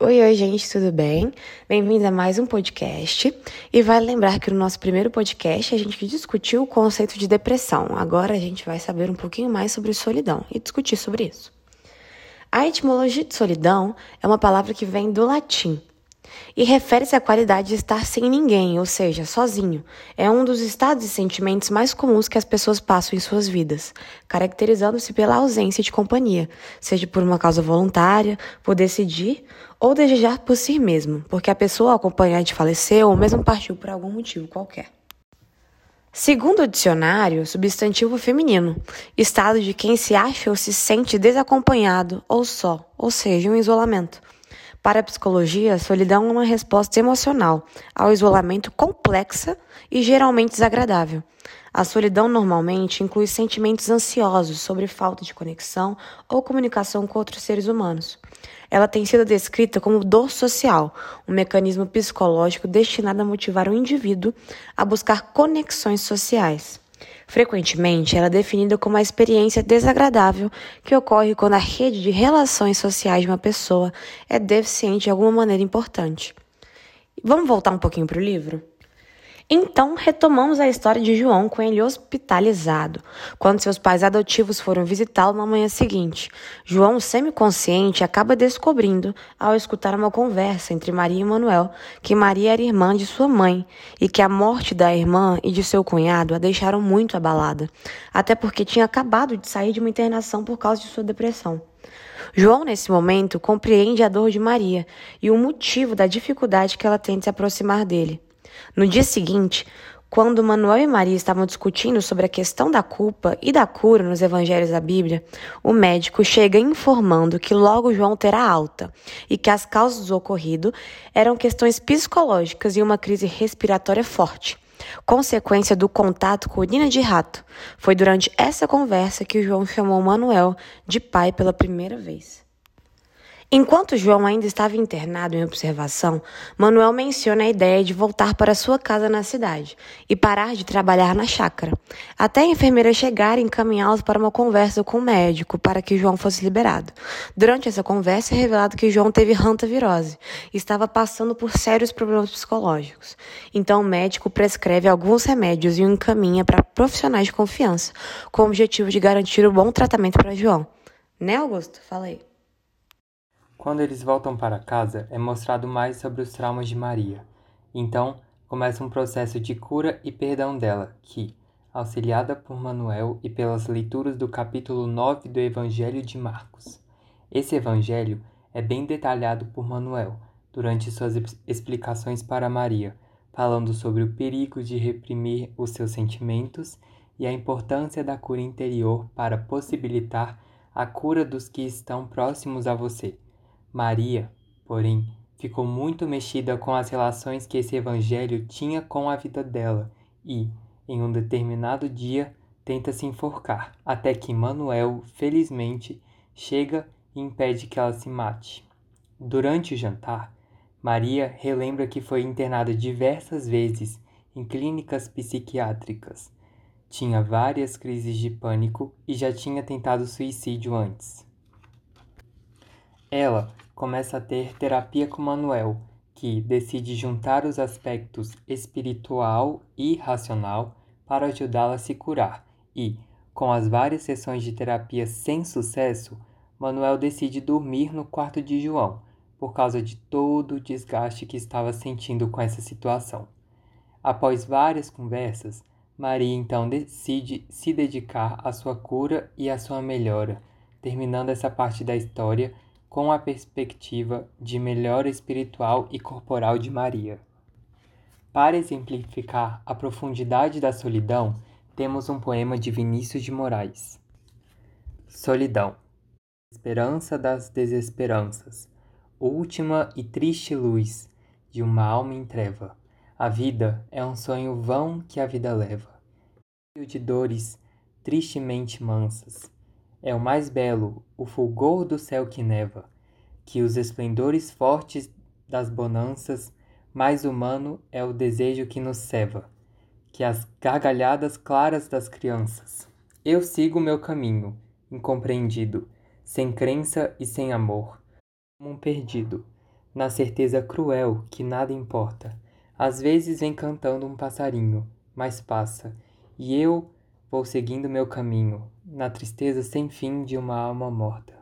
Oi, oi, gente, tudo bem? Bem-vindos a mais um podcast. E vale lembrar que no nosso primeiro podcast a gente discutiu o conceito de depressão. Agora a gente vai saber um pouquinho mais sobre solidão e discutir sobre isso. A etimologia de solidão é uma palavra que vem do latim e refere-se à qualidade de estar sem ninguém, ou seja, sozinho. É um dos estados e sentimentos mais comuns que as pessoas passam em suas vidas, caracterizando-se pela ausência de companhia, seja por uma causa voluntária, por decidir ou desejar por si mesmo, porque a pessoa acompanhante faleceu ou mesmo partiu por algum motivo qualquer. Segundo o dicionário, substantivo feminino, estado de quem se acha ou se sente desacompanhado ou só, ou seja, um isolamento. Para a psicologia, a solidão é uma resposta emocional ao isolamento complexa e geralmente desagradável. A solidão normalmente inclui sentimentos ansiosos sobre falta de conexão ou comunicação com outros seres humanos. Ela tem sido descrita como dor social, um mecanismo psicológico destinado a motivar o indivíduo a buscar conexões sociais. Frequentemente, ela é definida como a experiência desagradável que ocorre quando a rede de relações sociais de uma pessoa é deficiente de alguma maneira importante. Vamos voltar um pouquinho para o livro? Então, retomamos a história de João com ele hospitalizado, quando seus pais adotivos foram visitá-lo na manhã seguinte. João, semiconsciente, acaba descobrindo, ao escutar uma conversa entre Maria e Manuel, que Maria era irmã de sua mãe e que a morte da irmã e de seu cunhado a deixaram muito abalada, até porque tinha acabado de sair de uma internação por causa de sua depressão. João, nesse momento, compreende a dor de Maria e o motivo da dificuldade que ela tem de se aproximar dele. No dia seguinte, quando Manuel e Maria estavam discutindo sobre a questão da culpa e da cura nos evangelhos da Bíblia, o médico chega informando que logo João terá alta e que as causas do ocorrido eram questões psicológicas e uma crise respiratória forte, consequência do contato com urina de rato. Foi durante essa conversa que João chamou Manuel de pai pela primeira vez. Enquanto João ainda estava internado em observação, Manuel menciona a ideia de voltar para sua casa na cidade e parar de trabalhar na chácara, até a enfermeira chegar e encaminhá-los para uma conversa com o médico para que João fosse liberado. Durante essa conversa é revelado que João teve hantavirose e estava passando por sérios problemas psicológicos. Então o médico prescreve alguns remédios e o encaminha para profissionais de confiança, com o objetivo de garantir o bom tratamento para João. Né, Augusto? Fala aí. Quando eles voltam para casa, é mostrado mais sobre os traumas de Maria. Então, começa um processo de cura e perdão dela, que, auxiliada por Manuel e pelas leituras do capítulo 9 do Evangelho de Marcos. Esse evangelho é bem detalhado por Manuel durante suas explicações para Maria, falando sobre o perigo de reprimir os seus sentimentos e a importância da cura interior para possibilitar a cura dos que estão próximos a você. Maria, porém, ficou muito mexida com as relações que esse evangelho tinha com a vida dela e, em um determinado dia, tenta se enforcar, até que Manuel, felizmente, chega e impede que ela se mate. Durante o jantar, Maria relembra que foi internada diversas vezes em clínicas psiquiátricas. Tinha várias crises de pânico e já tinha tentado suicídio antes. Ela começa a ter terapia com Manuel, que decide juntar os aspectos espiritual e racional para ajudá-la a se curar. E, com as várias sessões de terapia sem sucesso, Manuel decide dormir no quarto de João, por causa de todo o desgaste que estava sentindo com essa situação. Após várias conversas, Maria então decide se dedicar à sua cura e à sua melhora, terminando essa parte da história com a perspectiva de melhora espiritual e corporal de Maria. Para exemplificar a profundidade da solidão, temos um poema de Vinícius de Moraes. Solidão. Esperança das desesperanças, última e triste luz de uma alma em treva. A vida é um sonho vão que a vida leva, cheio de dores tristemente mansas é o mais belo, o fulgor do céu que neva, que os esplendores fortes das bonanças, mais humano é o desejo que nos ceva, que as gargalhadas claras das crianças. Eu sigo meu caminho, incompreendido, sem crença e sem amor, como um perdido, na certeza cruel que nada importa. Às vezes vem cantando um passarinho, mas passa, e eu vou seguindo meu caminho, na tristeza sem fim de uma alma morta.